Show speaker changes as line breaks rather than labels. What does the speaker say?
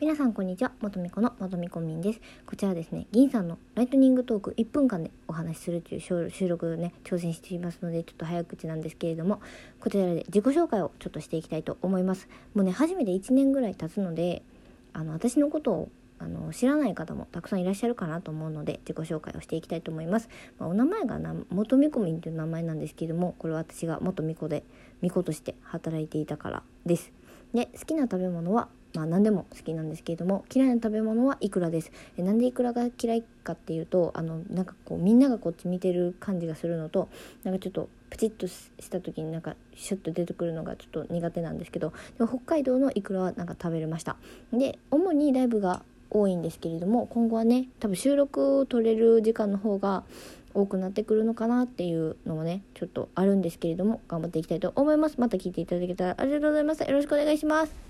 皆さんこんにちは。元美子の元美子みんです。こちらですね銀さんのライトニングトーク1分間でお話しするという収録をね挑戦していますのでちょっと早口なんですけれどもこちらで自己紹介をちょっとしていきたいと思います。もうね初めて1年ぐらい経つのであの私のことをあの知らない方もたくさんいらっしゃるかなと思うので自己紹介をしていきたいと思います、まあ、お名前がな元美子みんという名前なんですけどもこれは私が元美子で美子として働いていたからです。で好きな食べ物はまあ何でも好きなんですけれども嫌いな食べ物はいくらです。えなんでいくらが嫌いかっていうとあのなんかこうみんながこっち見てる感じがするのとなんかちょっとプチッとした時になんかシュッと出てくるのがちょっと苦手なんですけどでも北海道のいくらはなんか食べれました。で主にライブが多いんですけれども今後はね多分収録を取れる時間の方が多くなってくるのかなっていうのもねちょっとあるんですけれども頑張っていきたいと思います。また聞いていただけたらありがとうございます。よろしくお願いします。